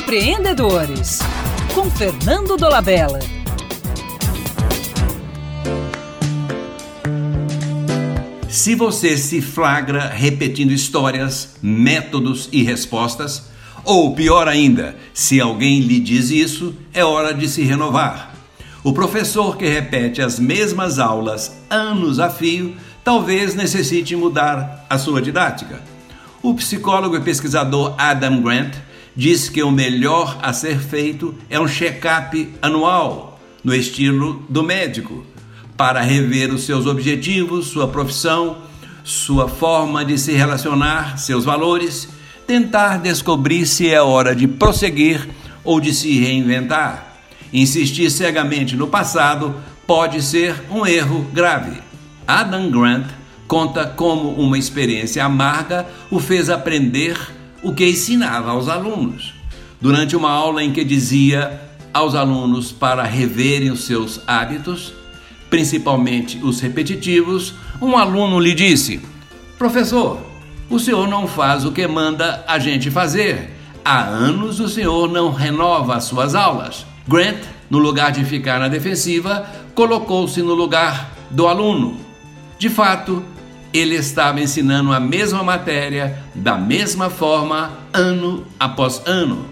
Empreendedores, com Fernando Dolabella. Se você se flagra repetindo histórias, métodos e respostas, ou pior ainda, se alguém lhe diz isso, é hora de se renovar. O professor que repete as mesmas aulas anos a fio talvez necessite mudar a sua didática. O psicólogo e pesquisador Adam Grant diz que o melhor a ser feito é um check-up anual, no estilo do médico, para rever os seus objetivos, sua profissão, sua forma de se relacionar, seus valores, tentar descobrir se é hora de prosseguir ou de se reinventar. Insistir cegamente no passado pode ser um erro grave. Adam Grant conta como uma experiência amarga o fez aprender o que ensinava aos alunos. Durante uma aula em que dizia aos alunos para reverem os seus hábitos, principalmente os repetitivos, um aluno lhe disse: Professor, o senhor não faz o que manda a gente fazer. Há anos o senhor não renova as suas aulas. Grant, no lugar de ficar na defensiva, colocou-se no lugar do aluno. De fato, ele estava ensinando a mesma matéria da mesma forma ano após ano.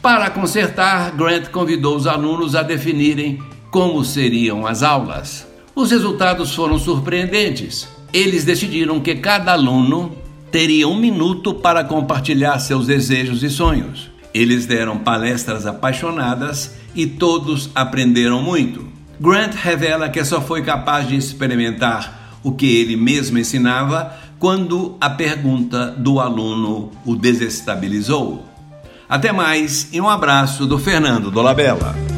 Para consertar, Grant convidou os alunos a definirem como seriam as aulas. Os resultados foram surpreendentes. Eles decidiram que cada aluno teria um minuto para compartilhar seus desejos e sonhos. Eles deram palestras apaixonadas e todos aprenderam muito. Grant revela que só foi capaz de experimentar o que ele mesmo ensinava quando a pergunta do aluno o desestabilizou. Até mais e um abraço do Fernando Dolabella.